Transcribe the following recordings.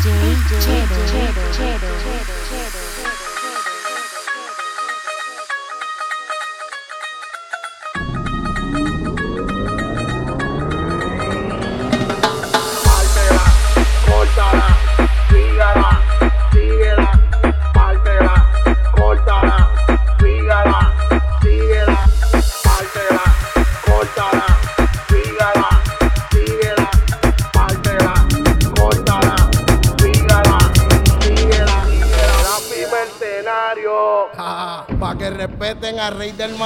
DJ Cheddar. reír tan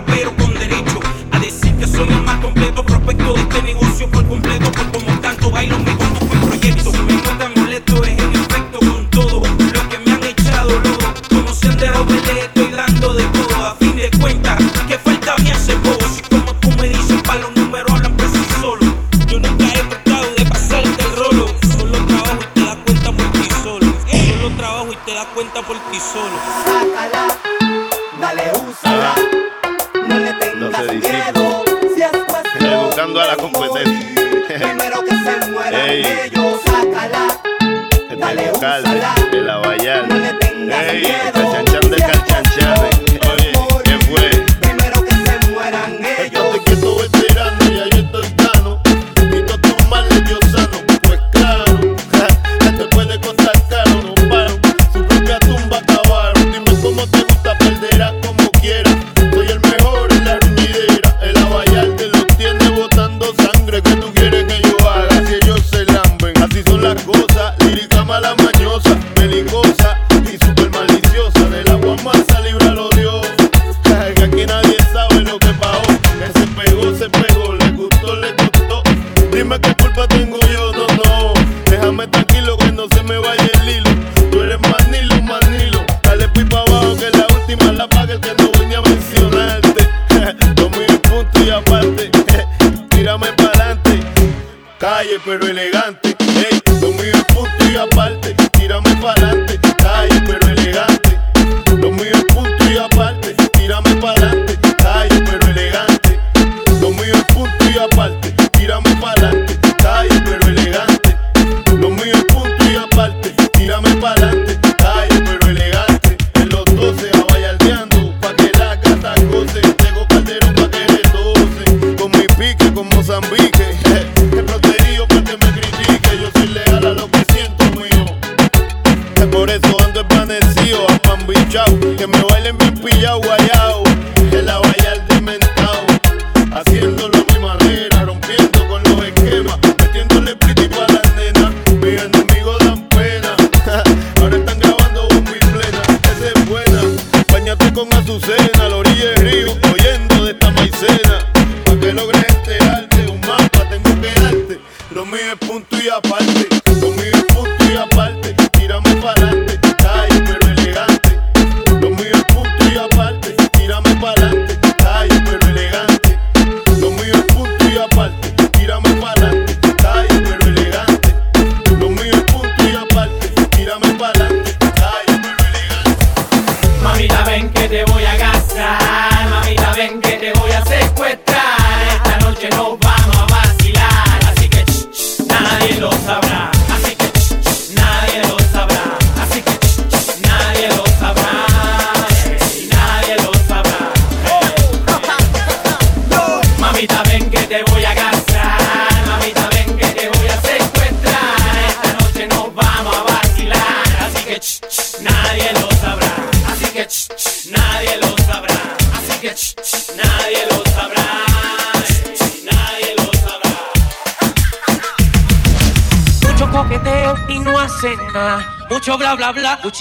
rapero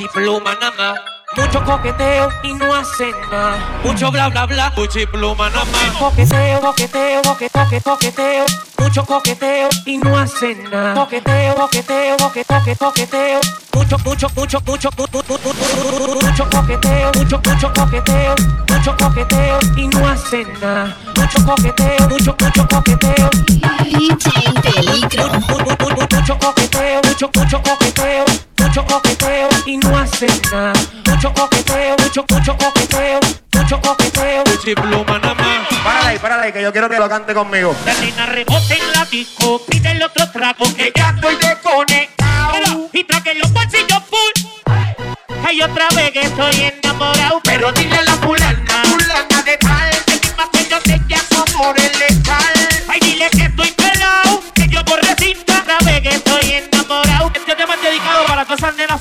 pluma nada más. Mucho coqueteo y no hacen nada. Mucho bla bla bla, pluma nada más. Coqueteo, coqueteo, coqueteo, coqueteo, coqueteo. Mucho coqueteo y no hacen nada. Coqueteo, coqueteo, coqueteo, coqueteo. Mucho, mucho, mucho, mucho, mu- mu- mu- mu- mu- mucho coqueteo, mucho, mucho coqueteo, mucho coqueteo y no hacen nada. Mucho coqueteo, mucho, mucho coqueteo. Mucho coqueteo, mucho, mucho coqueteo, mucho coqueteo y no hacen nada. Mucho coqueteo, mucho, mucho coqueteo, mucho coqueteo. Pluma nada más. Párale ahí, párale ahí, que yo quiero que lo cante conmigo. La nena rebote en la disco, pide el otro trago que ya estoy desconectado. Y traje los bolsillos full. Hay otra vez que estoy enamorado, pero dile a la fulana, fulana de tal, que mi más que yo te llamo por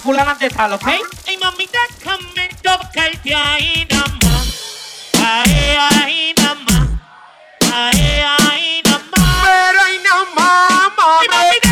fulanas de tal, ¿ok? Ay, mamita, ahí nada más. Ahí, ahí nada más. Ahí, ahí nada más. Pero ahí mamita,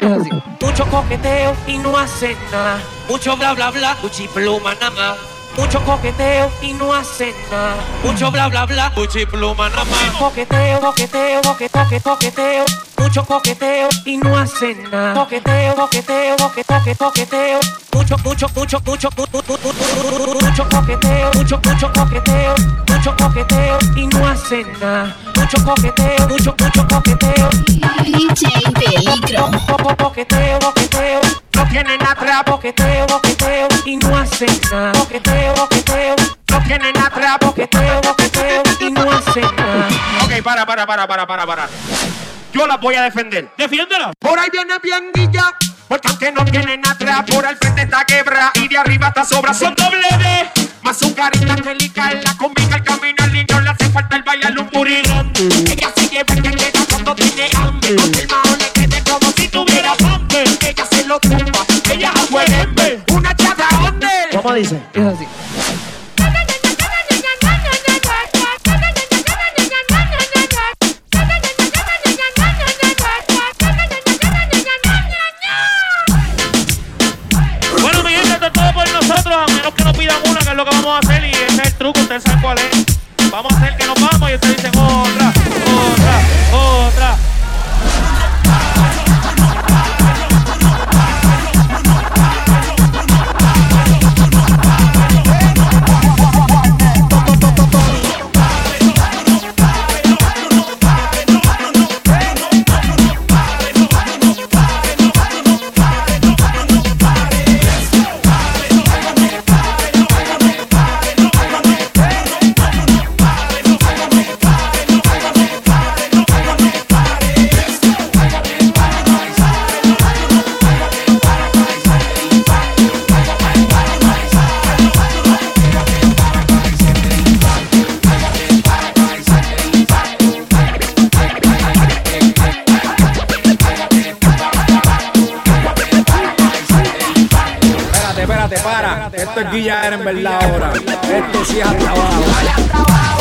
¿Cómo dice? Mucho coqueteo y no hacen nada. Mucho bla bla bla, Gucci pluma nada más. Mucho coqueteo y no hacen nada. Mucho bla bla bla, Gucci pluma nada más. Coqueteo, coqueteo, coqueteo, coqueteo, coqueteo. Mucho coqueteo y no hacen nada. Coqueteo, coqueteo, coqueteo, coqueteo, coqueteo. Mucho, mucho, mucho, mucho, mu- mu- mu- mu- mu- mucho coqueteo, mucho, mucho coqueteo, mucho coqueteo y no hacen nada. Mucho coqueteo, mucho, mucho coqueteo. DJ Peligro. Coqueteo, coqueteo, no tienen atrás, coqueteo, coqueteo, y no hacen nada. Coqueteo, coqueteo, no tienen atrás, coqueteo, coqueteo, y no hacen nada. Ok, para, para, para, para, para, para. Yo la voy a defender. Defiéndela. Por ahí viene bien guilla, porque aunque no tienen atrás, por al frente está quebra y de arriba está sobra. Son doble D. Más su carita angelical, la combina al caminar y no le hace falta el bailar un purirón. Ella se lleva el que queda cuando tiene hambre, con el maón le quede como si tuviera hambre. Ella se lo una chata donde. ¿Cómo dice? Es así. Bueno, mi gente, esto es todo por nosotros. A menos que nos pidan una, que es lo que vamos a hacer. Y ese es el truco, ustedes saben cuál es. Vamos a hacer que nos vamos y ustedes dicen otra, otra, otra. espérate, para. Esto es guillar en verdad ahora. Esto sí es hasta.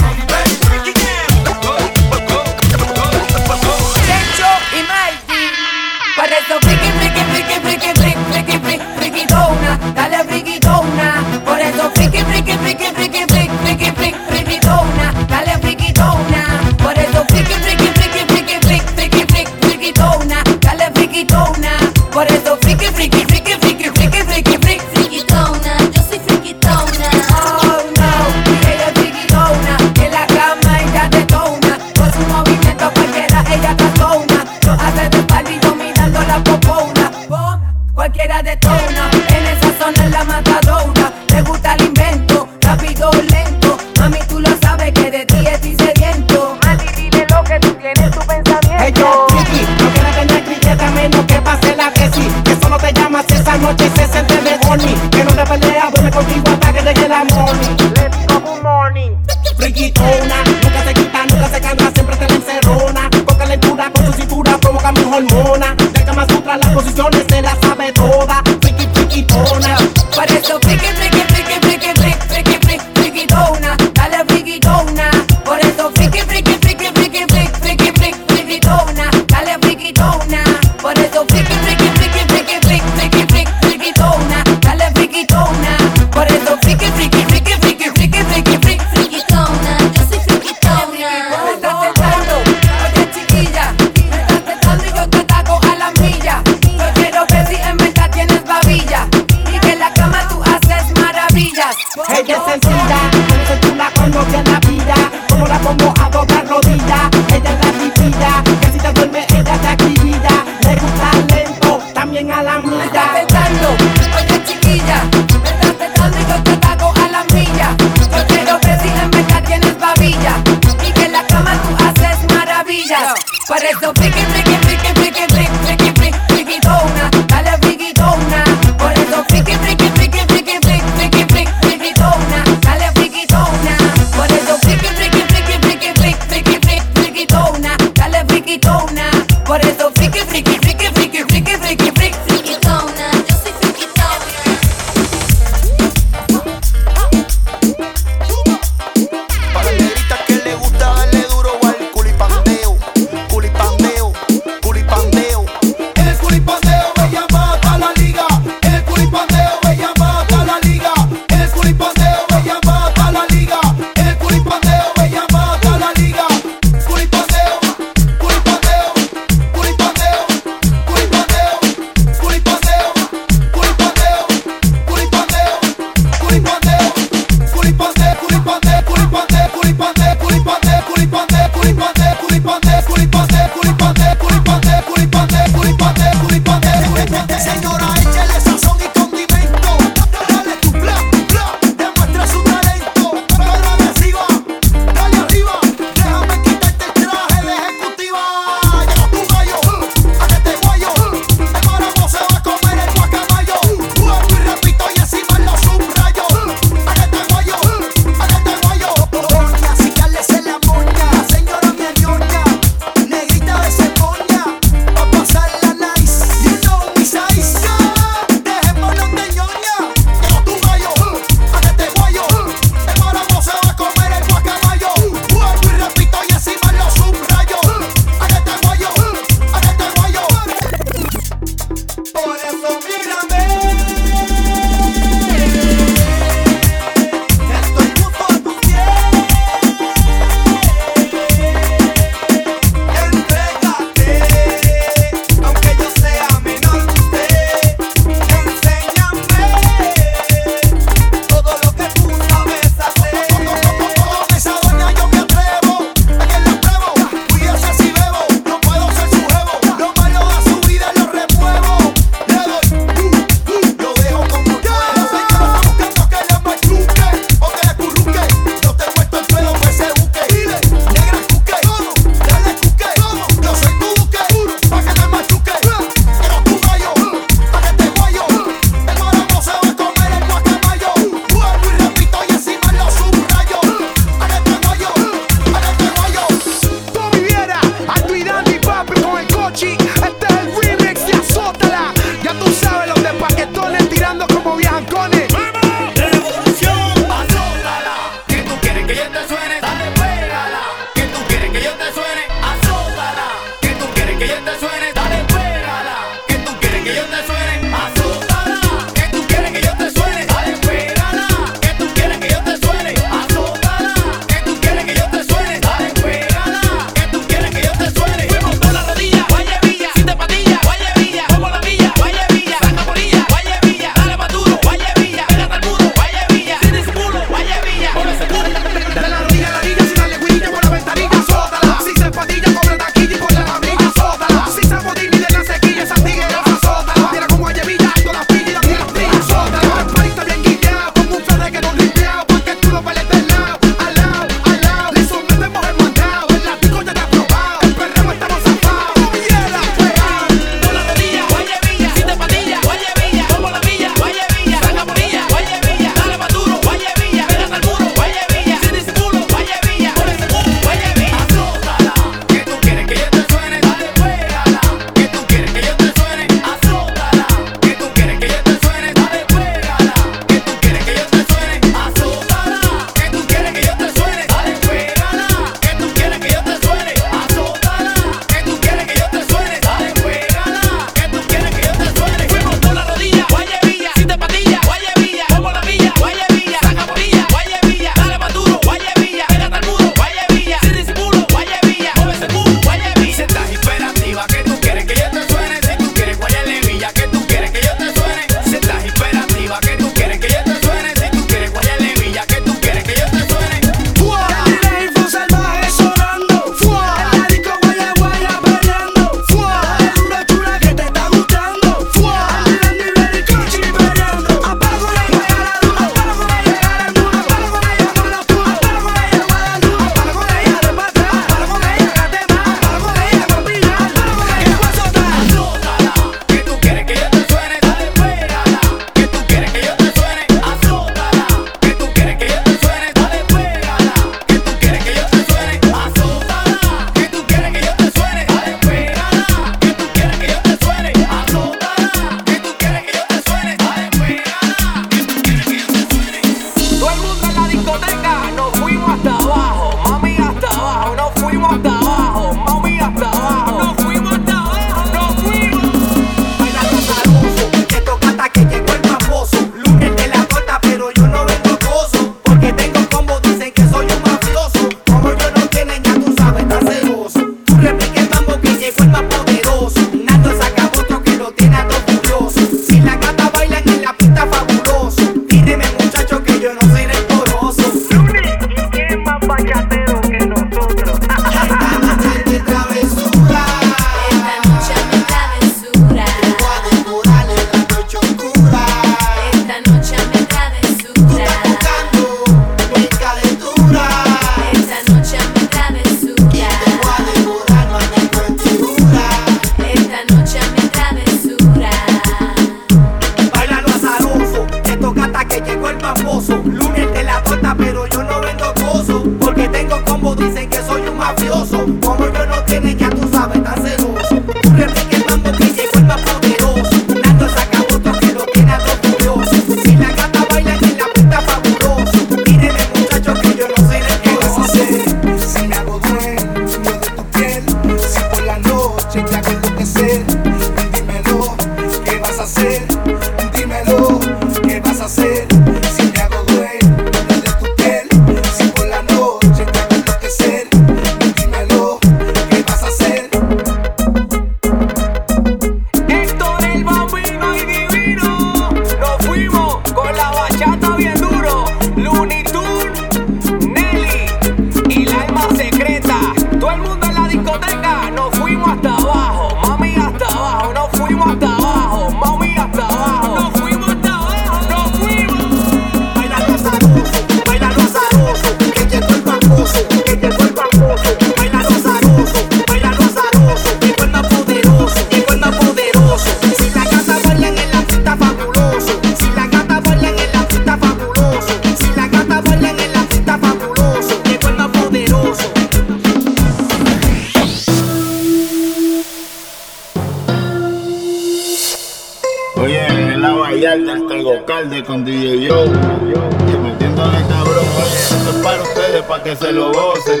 Oye, en la Vallarta hasta Gocalde con DJ Yo. Y metiéndole cabrón, oye, esto es para ustedes, para que se lo gocen.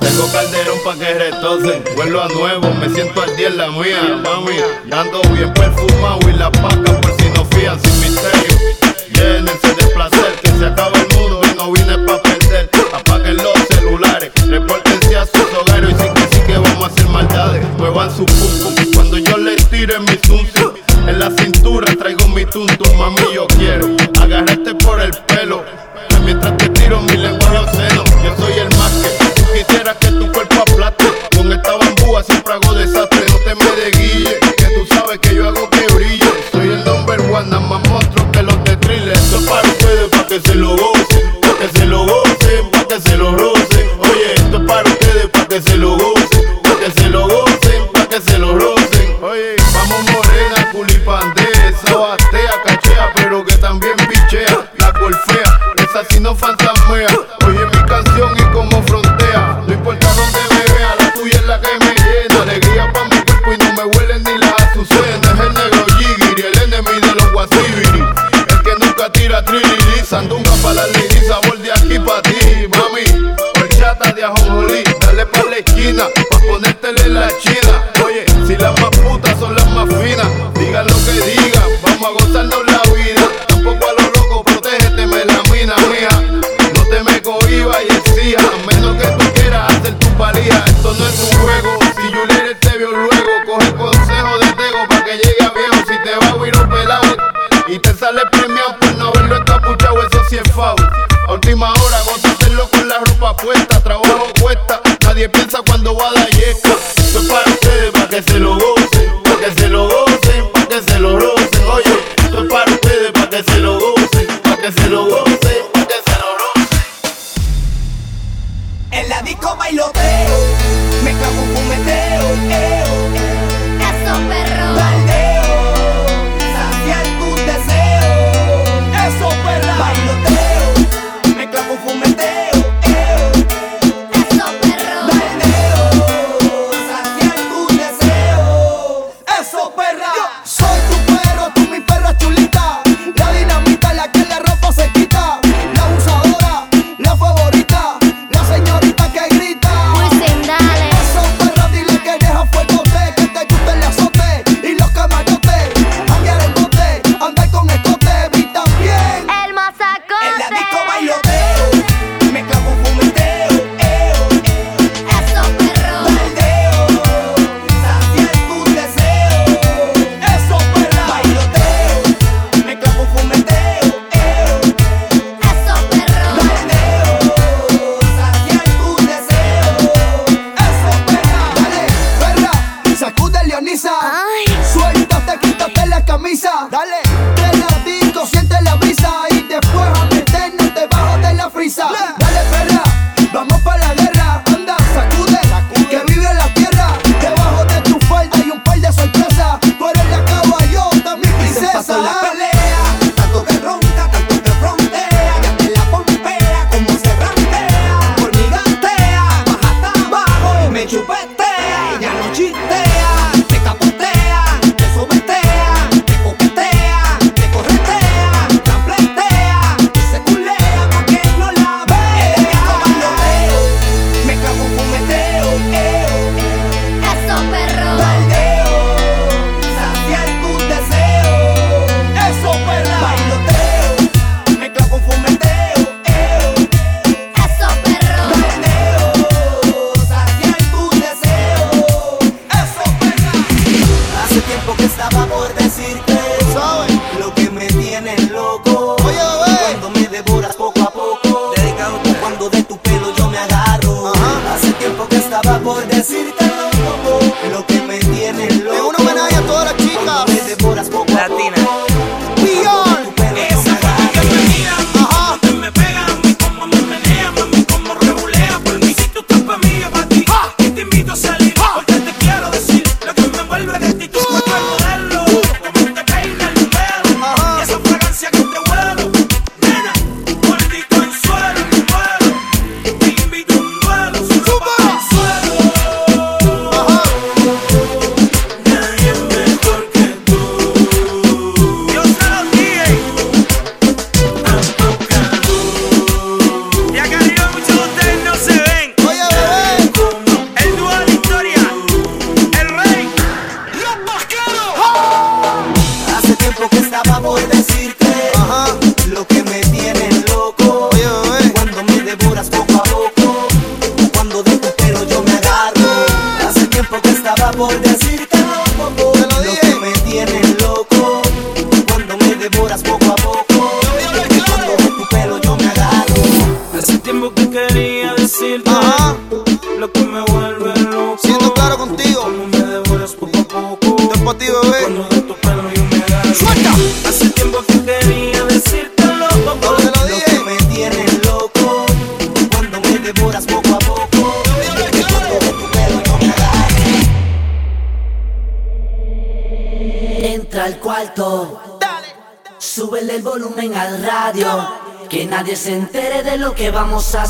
Tengo calderón pa' que retocen, vuelvo a nuevo, me siento al día en la mía, mami. Ando bien perfumado y la paca por si no fían sin misterio. Llénense de placer que se acabe el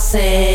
hacer.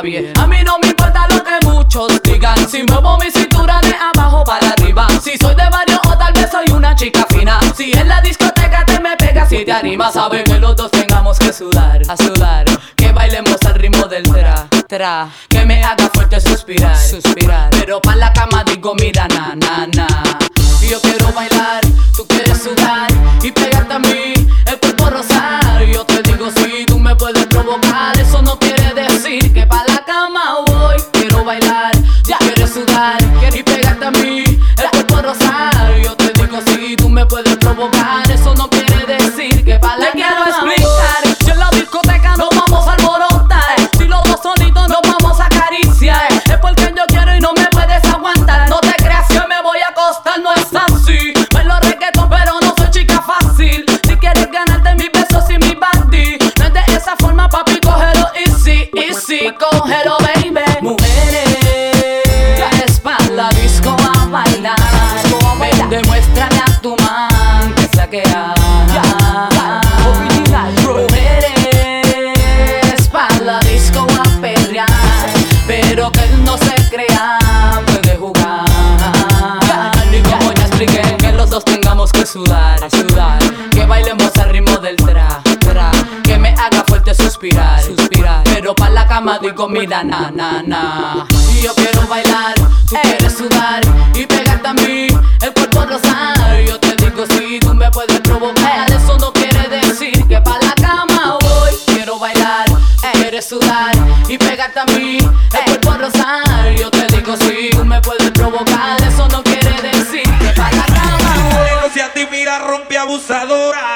Azotando y eso amado y comida, na, na, na. Y yo quiero bailar, tú quieres sudar y pegarte a mí, el cuerpo rosado. Yo te digo si sí, tú me puedes provocar, eso no quiere decir que pa' la cama voy. Quiero bailar, tú quieres sudar y pegarte a mí, el cuerpo rosado. Yo te digo si sí, tú me puedes provocar, eso no quiere decir que pa' la cama voy. a ti mira rompe abusadora.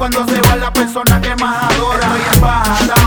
cuando se va la persona que más adora. Estoy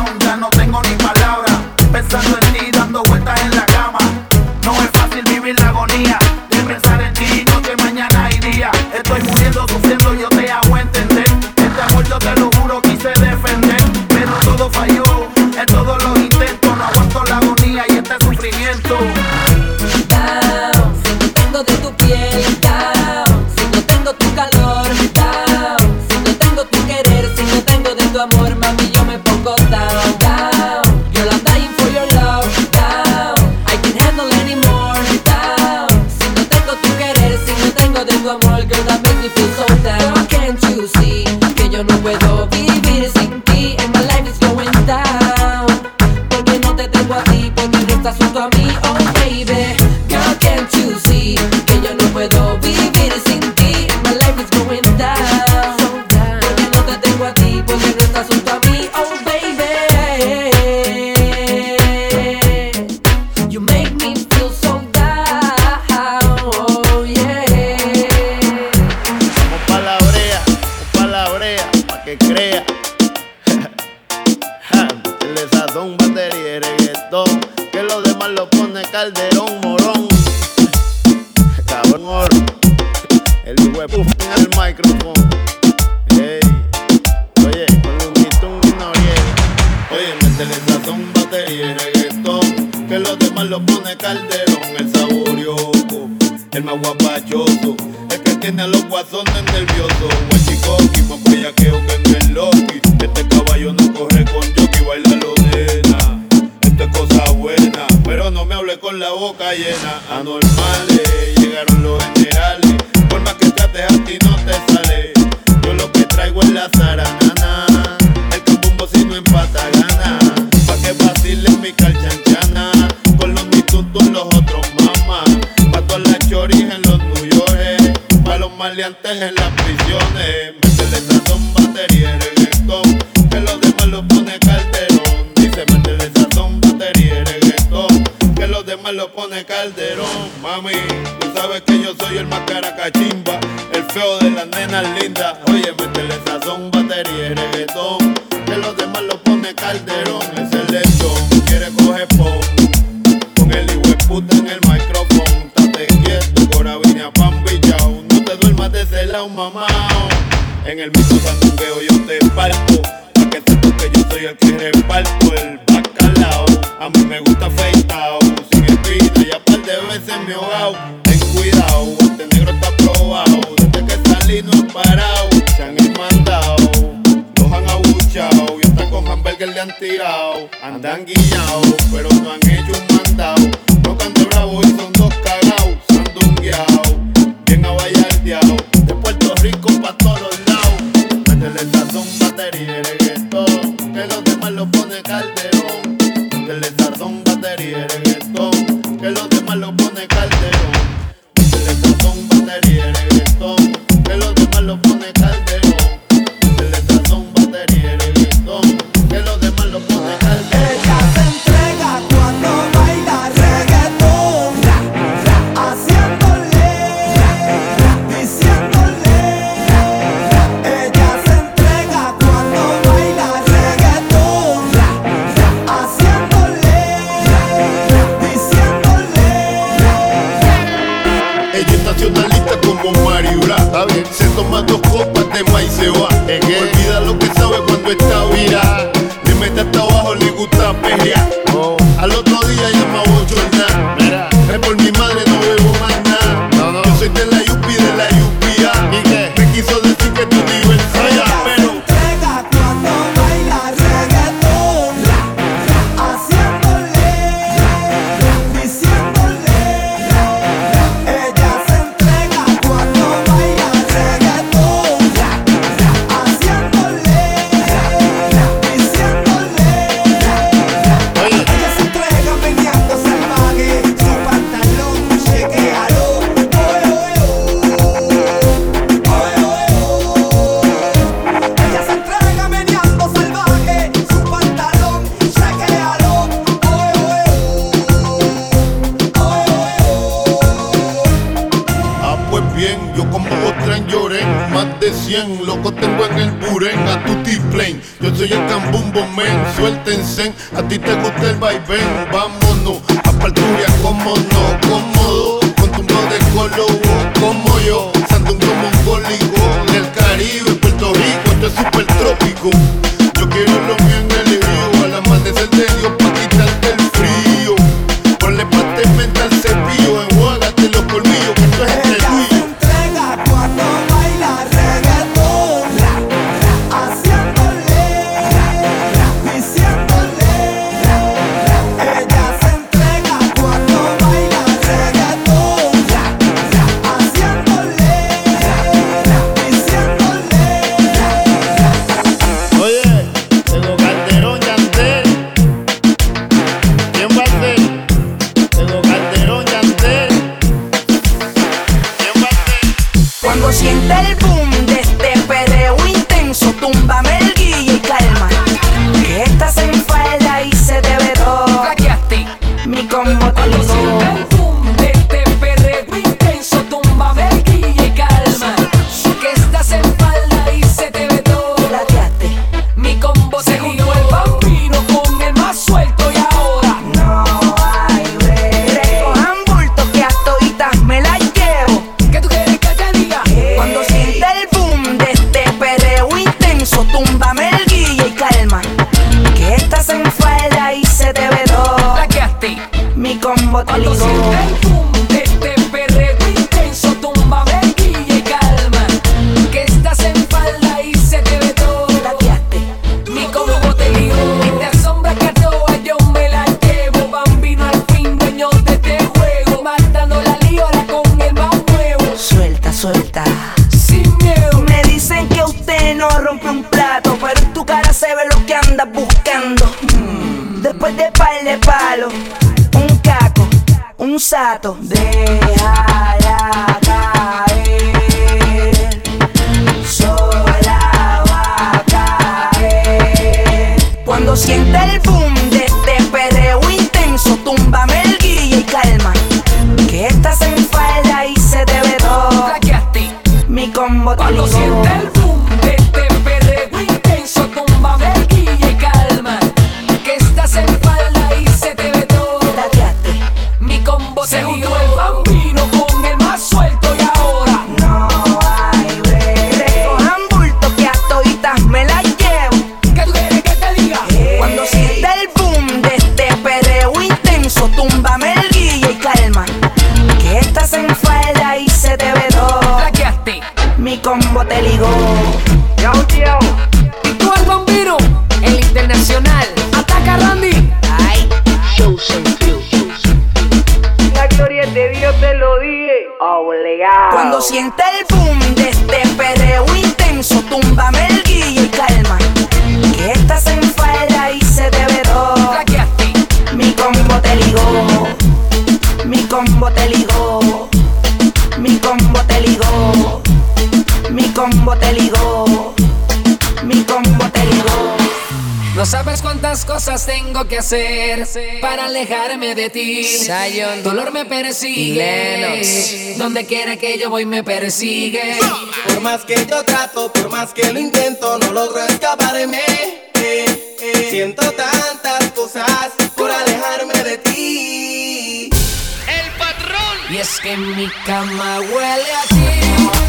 Cuando siente el para alejarme de ti? Zion. Dolor me persigue. Donde quiera que yo voy me persigue. Por más que yo trato, por más que lo intento, no logro escaparme. Eh, eh. Siento tantas cosas por alejarme de ti. El patrón. Y es que mi cama huele a ti.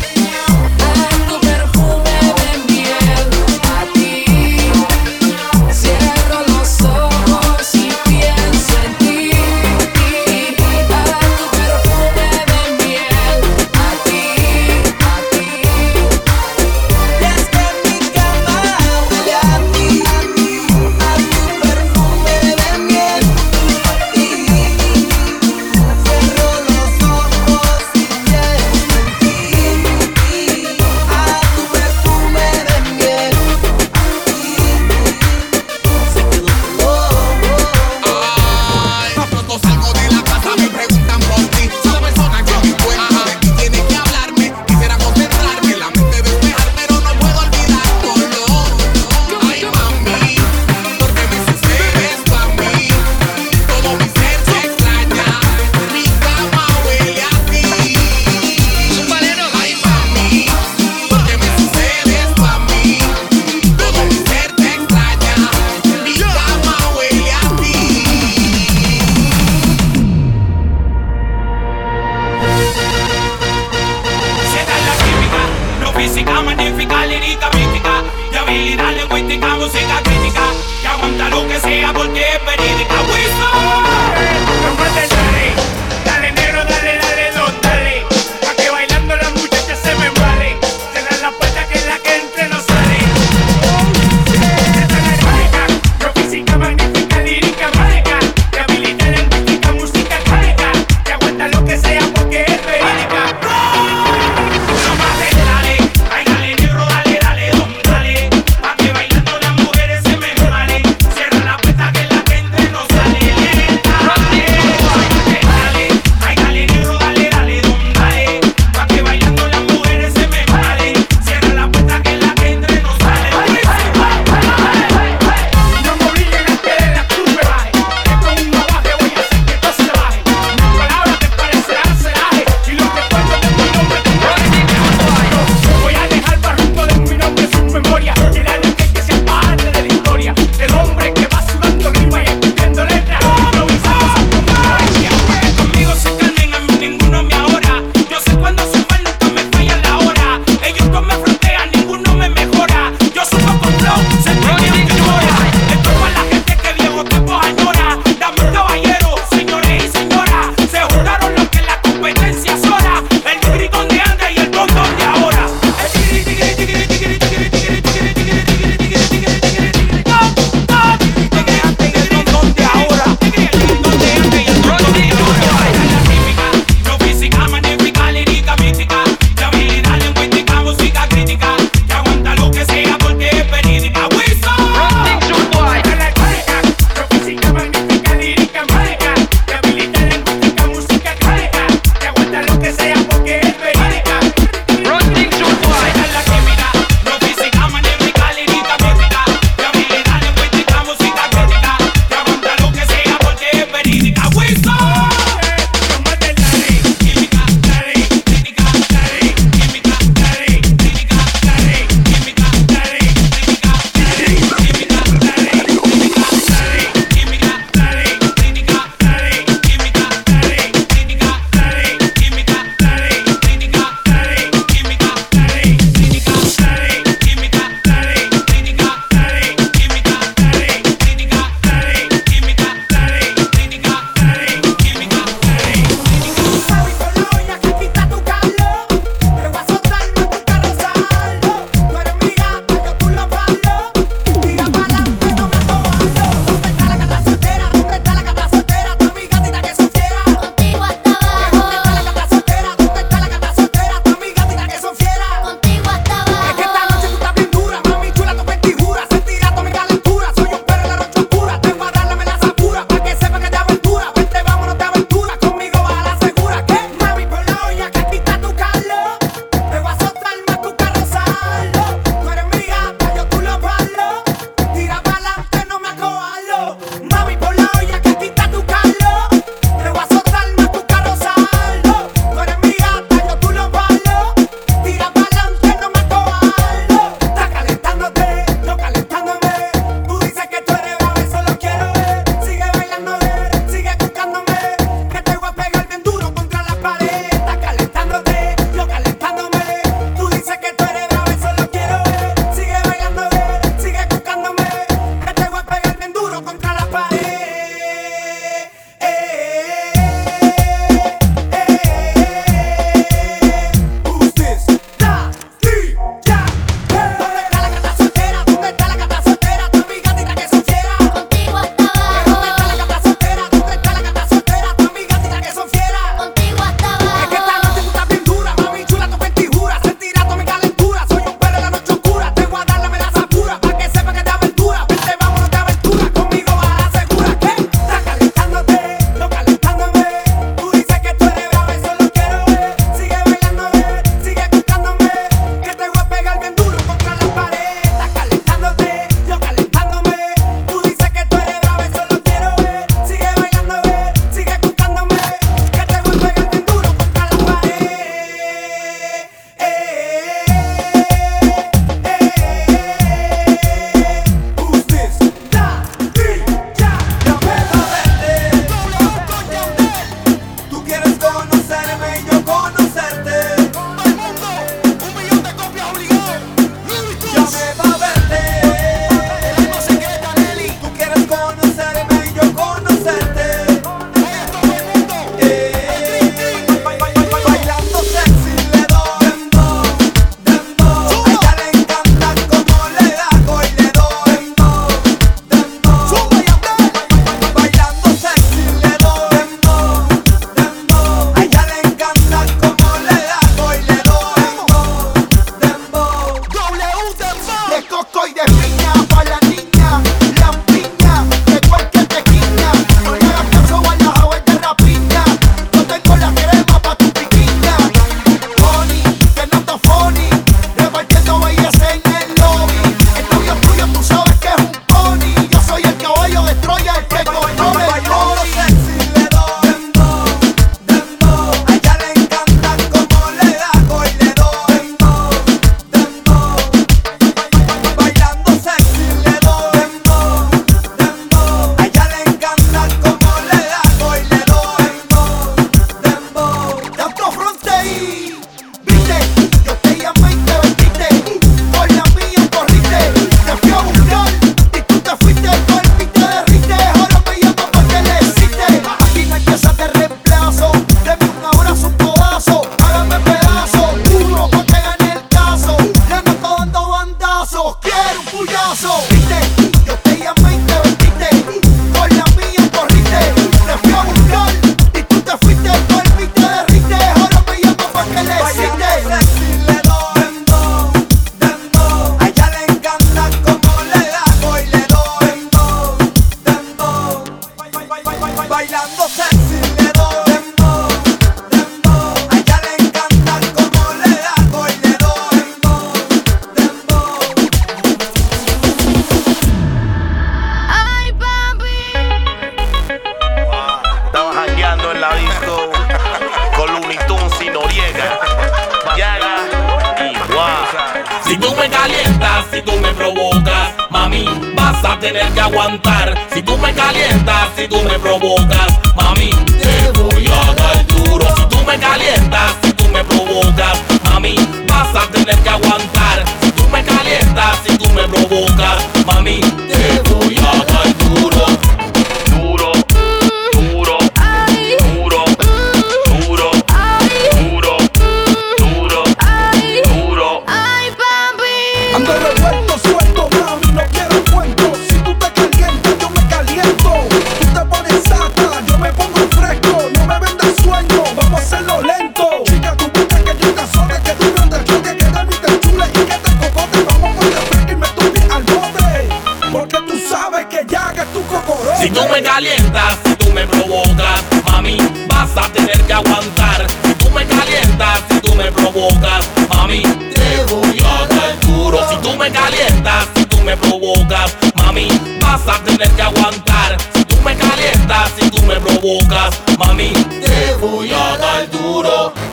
보여 날 두로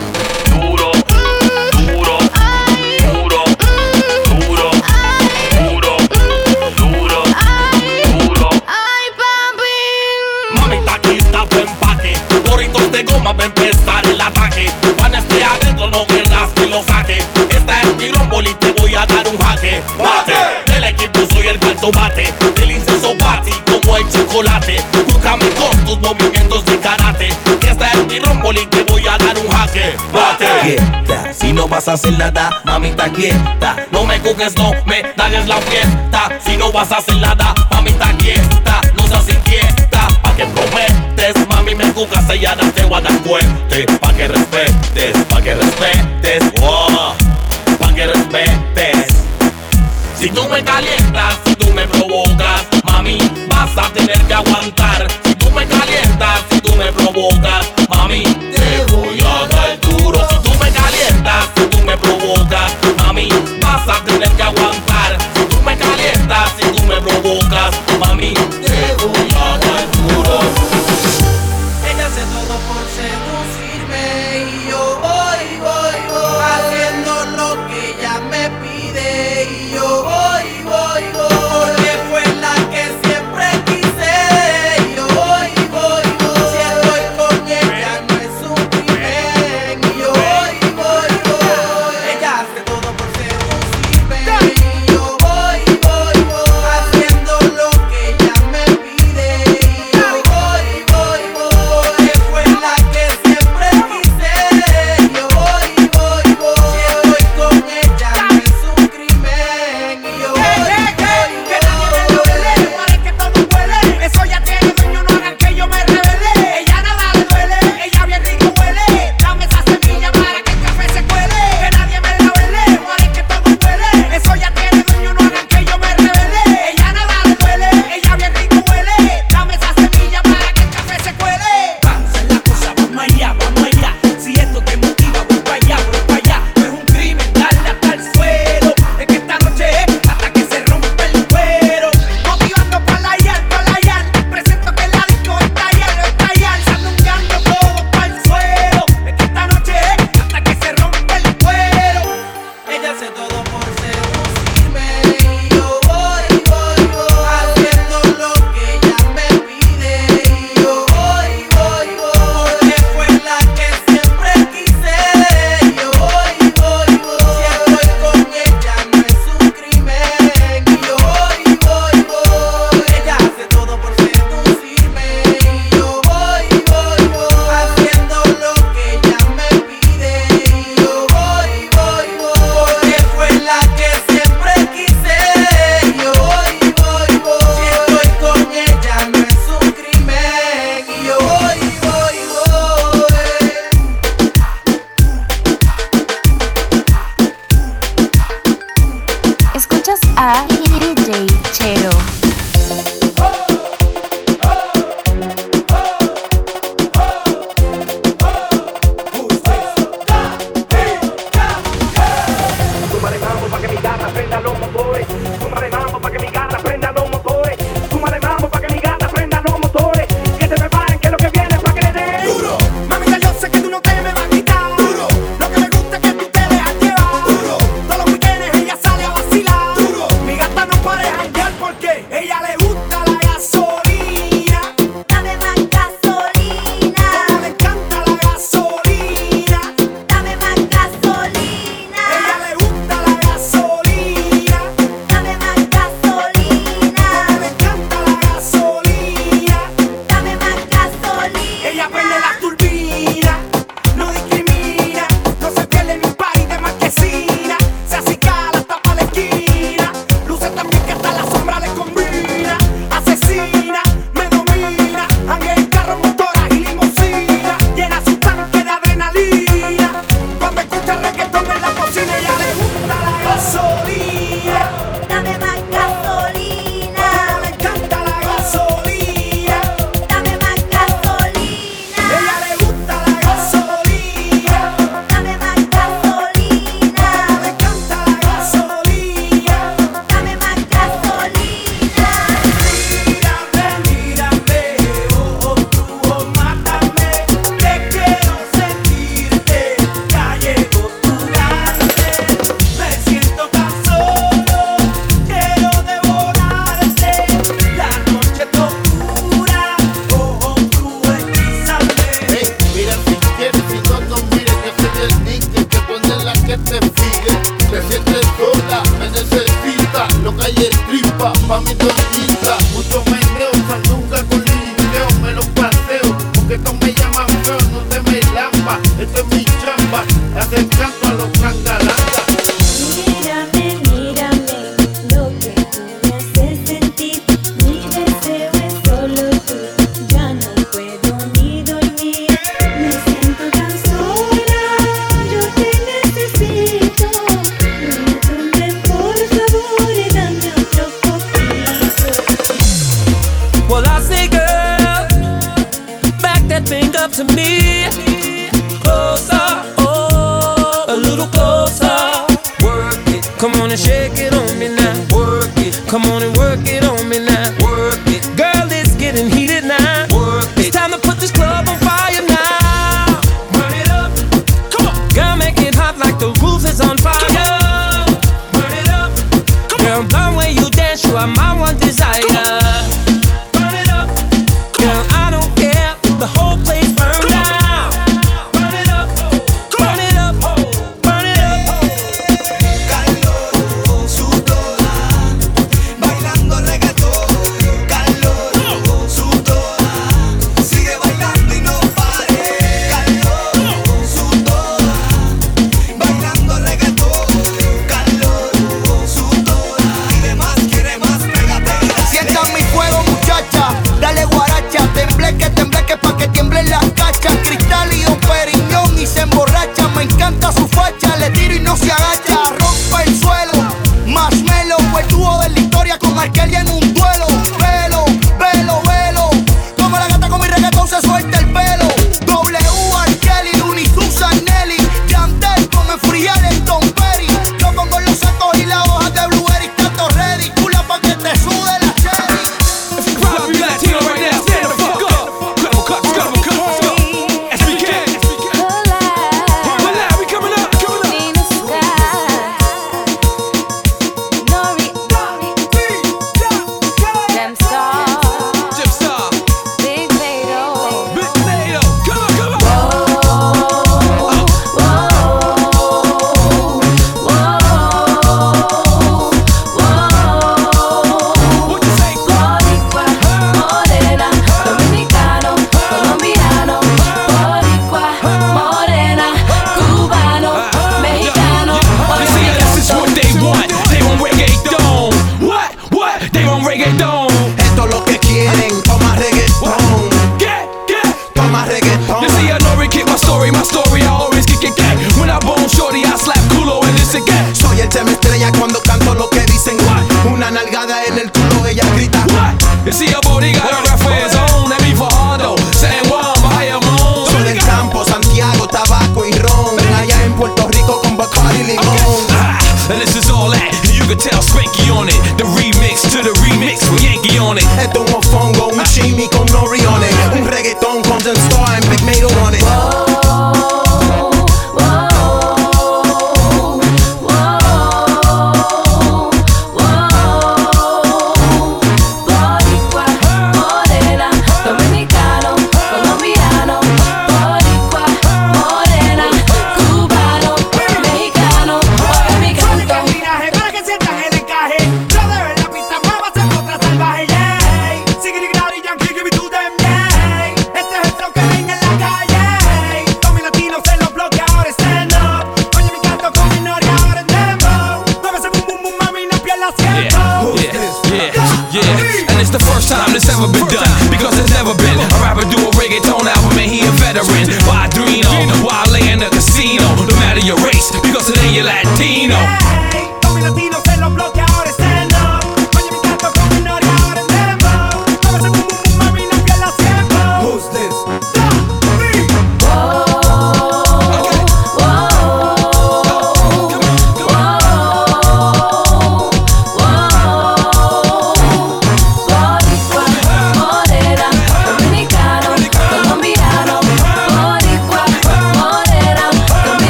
a hacer nada, mamita quieta. No me coges, no me dañes la fiesta. Si no vas a hacer nada, mamita quieta. No seas inquieta, pa' que prometes. Mami, me cojas, ella no te va a dar fuerte. Pa' que respetes, pa' que respetes. Oh, pa' que respetes. Si tú me calientas, si tú me provocas, mami, vas a tener que aguantar. bocas, uma minha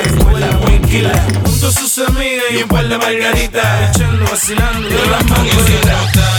escuela, Junto a sus amigas y un par de margaritas. Echando, vacilando, de las mangueritas.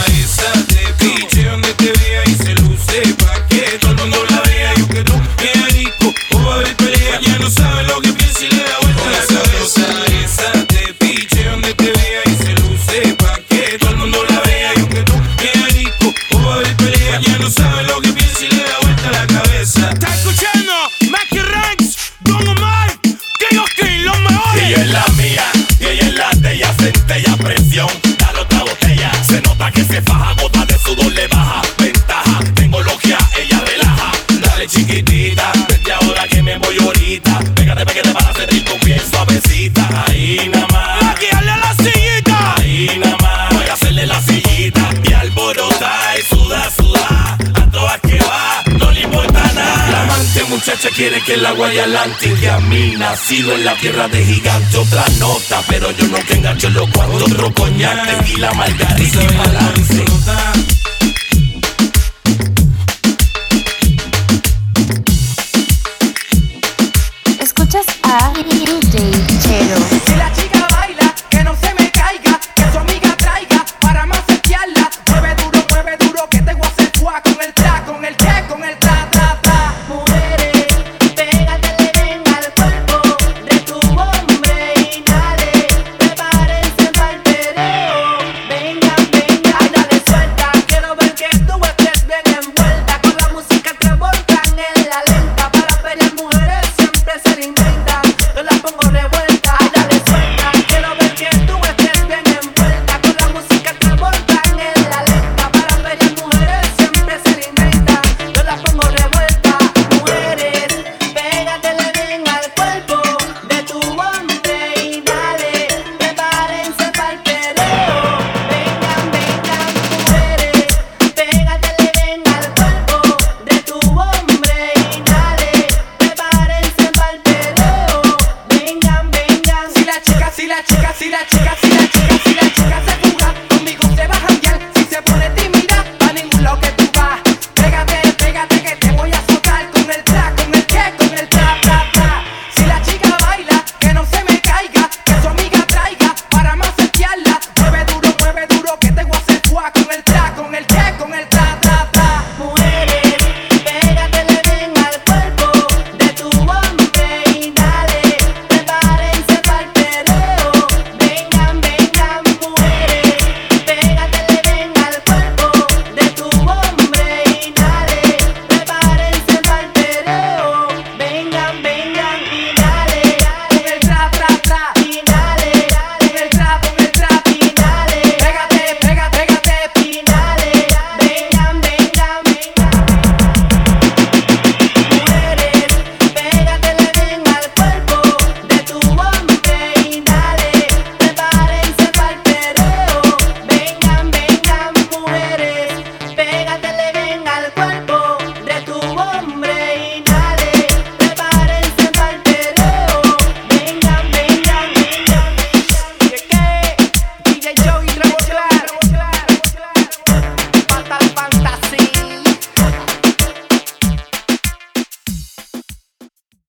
que el agua y Atlántica. A mí nacido en la tierra de gigante. Otra nota, pero yo no te engancho los cuantos. Otro coñac, tequila, margarita y balance.